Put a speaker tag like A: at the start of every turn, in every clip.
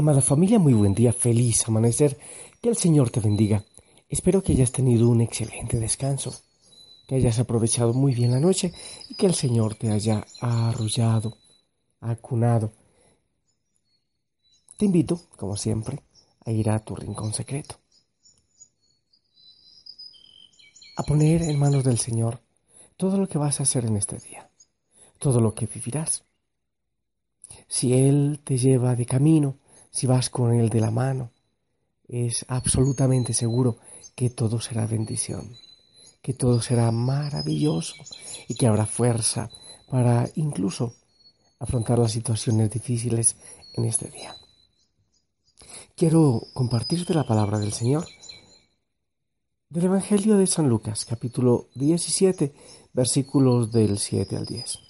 A: Amada familia, muy buen día, feliz amanecer, que el Señor te bendiga. Espero que hayas tenido un excelente descanso, que hayas aprovechado muy bien la noche y que el Señor te haya arrullado, acunado. Te invito, como siempre, a ir a tu rincón secreto, a poner en manos del Señor todo lo que vas a hacer en este día, todo lo que vivirás. Si Él te lleva de camino, si vas con Él de la mano, es absolutamente seguro que todo será bendición, que todo será maravilloso y que habrá fuerza para incluso afrontar las situaciones difíciles en este día. Quiero compartirte la palabra del Señor del Evangelio de San Lucas, capítulo 17, versículos del 7 al 10.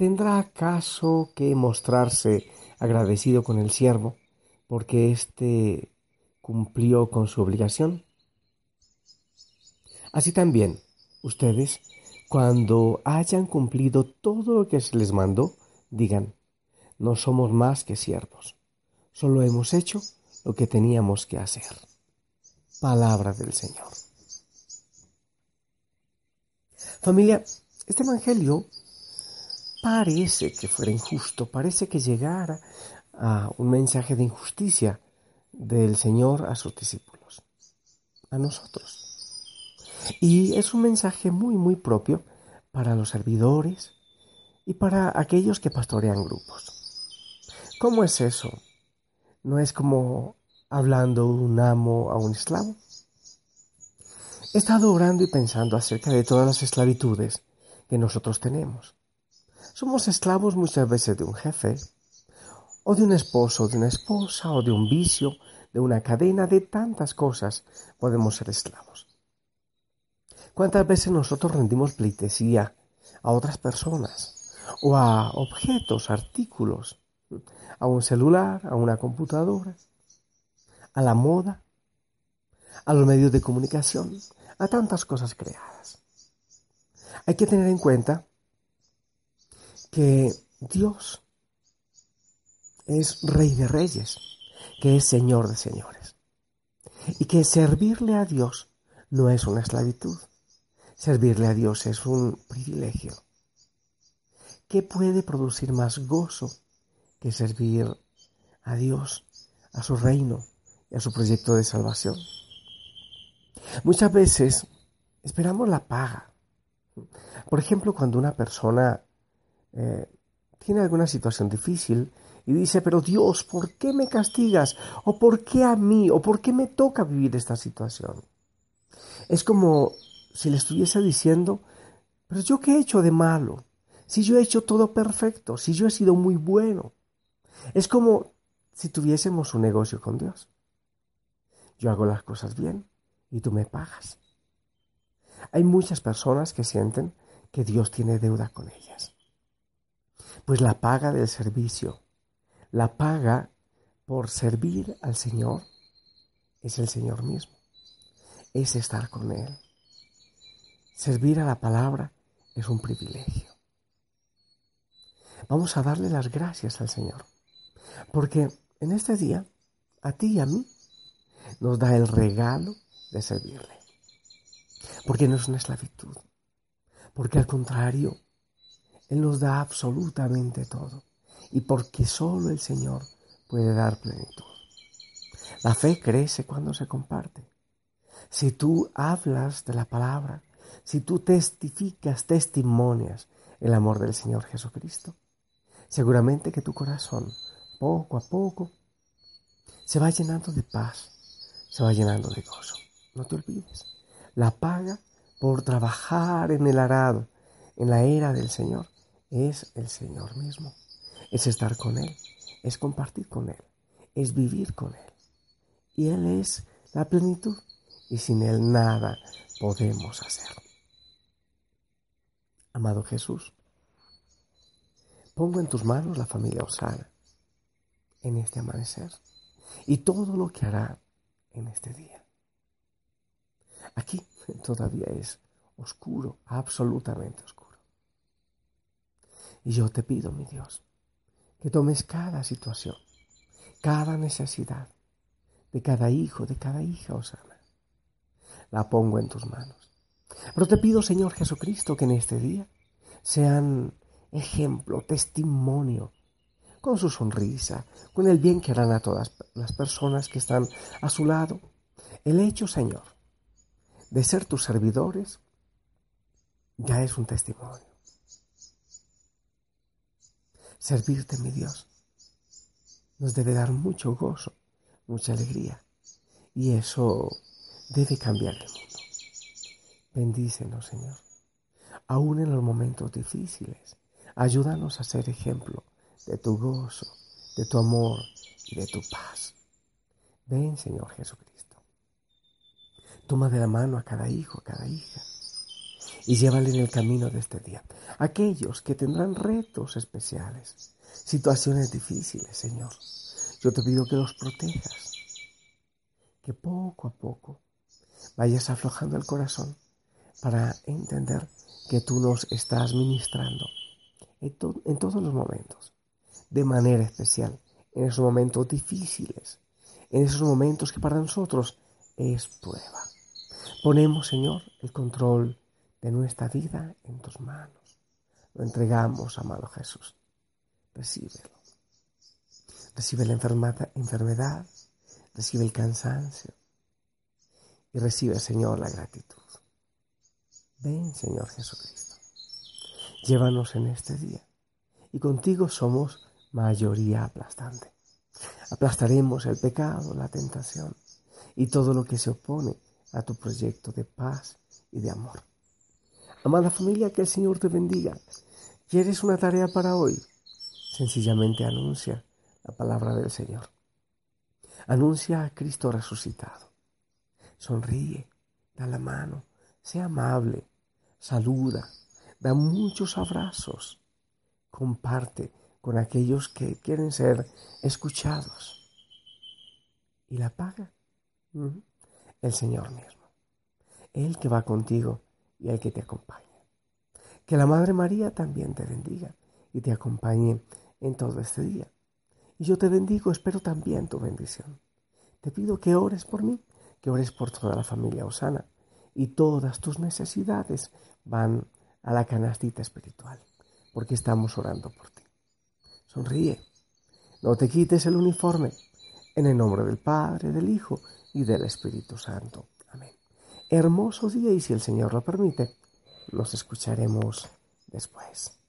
A: ¿Tendrá acaso que mostrarse agradecido con el siervo porque éste cumplió con su obligación? Así también, ustedes, cuando hayan cumplido todo lo que se les mandó, digan, no somos más que siervos, solo hemos hecho lo que teníamos que hacer. Palabra del Señor. Familia, este Evangelio parece que fuera injusto, parece que llegara a un mensaje de injusticia del Señor a sus discípulos, a nosotros. Y es un mensaje muy, muy propio para los servidores y para aquellos que pastorean grupos. ¿Cómo es eso? ¿No es como hablando un amo a un esclavo? He estado orando y pensando acerca de todas las esclavitudes que nosotros tenemos. Somos esclavos muchas veces de un jefe, o de un esposo, de una esposa, o de un vicio, de una cadena, de tantas cosas podemos ser esclavos. ¿Cuántas veces nosotros rendimos pleitesía a otras personas o a objetos, artículos, a un celular, a una computadora, a la moda, a los medios de comunicación, a tantas cosas creadas? Hay que tener en cuenta que Dios es Rey de Reyes, que es Señor de Señores, y que servirle a Dios no es una esclavitud, servirle a Dios es un privilegio. ¿Qué puede producir más gozo que servir a Dios, a su reino y a su proyecto de salvación? Muchas veces esperamos la paga. Por ejemplo, cuando una persona eh, tiene alguna situación difícil y dice, pero Dios, ¿por qué me castigas? ¿O por qué a mí? ¿O por qué me toca vivir esta situación? Es como si le estuviese diciendo, pero yo qué he hecho de malo? Si yo he hecho todo perfecto, si yo he sido muy bueno. Es como si tuviésemos un negocio con Dios. Yo hago las cosas bien y tú me pagas. Hay muchas personas que sienten que Dios tiene deuda con ellas. Pues la paga del servicio, la paga por servir al Señor es el Señor mismo, es estar con Él. Servir a la palabra es un privilegio. Vamos a darle las gracias al Señor, porque en este día, a ti y a mí, nos da el regalo de servirle. Porque no es una esclavitud, Porque al contrario, Él nos da absolutamente todo. Y porque solo el Señor puede dar plenitud. La fe crece cuando se comparte. Si tú hablas de la palabra, si tú testificas, testimonias el amor del Señor Jesucristo, seguramente que tu corazón, poco a poco, se va llenando de paz, se va llenando de gozo. No te olvides, la paga por trabajar en el arado, en la era del Señor, es el Señor mismo. Es estar con Él, es compartir con Él, es vivir con Él. Y Él es la plenitud y sin Él nada podemos hacer. Amado Jesús, pongo en tus manos la familia Osana en este amanecer y todo lo que hará en este día. Aquí todavía es oscuro, absolutamente oscuro. Y yo te pido, mi Dios, que tomes cada situación, cada necesidad de cada hijo, de cada hija, Osana. La pongo en tus manos. Pero te pido, Señor Jesucristo, que en este día sean ejemplo, testimonio con su sonrisa, con el bien que harán a todas las personas que están a su lado. El hecho, Señor, de ser tus servidores ya es un testimonio. Servirte, mi Dios, nos debe dar mucho gozo, mucha alegría, y eso debe cambiar el mundo. Bendícenos, Señor, aún en los momentos difíciles. Ayúdanos a ser ejemplo de tu gozo, de tu amor y de tu paz. Ven, Señor Jesucristo. Toma de la mano a cada hijo, a cada hija, y llévale en el camino de este día. Aquellos que tendrán retos especiales, situaciones difíciles, Señor. Yo te pido que los protejas, que poco a poco vayas aflojando el corazón para entender que tú nos estás ministrando en, en todos los momentos de manera especial en esos momentos difíciles, en esos momentos que para nosotros es prueba. Ponemos, Señor, el control de nuestra vida en tus manos. Lo entregamos, amado Jesús. Recíbelo. Recibe la enfermedad, recibe el cansancio y recibe, Señor, la gratitud. Ven, Señor Jesucristo. Llévanos en este día y contigo somos mayoría aplastante. Aplastaremos el pecado, la tentación y todo lo que se opone a tu proyecto de paz y de amor. Amada familia, que el Señor te bendiga. ¿Quieres una tarea para hoy? Sencillamente anuncia la palabra del Señor. Anuncia a Cristo resucitado. Sonríe, da la mano, sea amable, saluda, da muchos abrazos, comparte con aquellos que quieren ser escuchados. ¿Y la paga? El Señor mismo. Él que va contigo y el que te acompaña. Que la Madre María también te bendiga y te acompañe en todo este día. Y yo te bendigo, espero también tu bendición. Te pido que ores por mí, que ores por toda la familia Osana y todas tus necesidades van a la canastita espiritual, porque estamos orando por ti. Sonríe. No te quites el uniforme. En el nombre del Padre, del Hijo y del Espíritu Santo. Hermoso día y si el Señor lo permite, nos escucharemos después.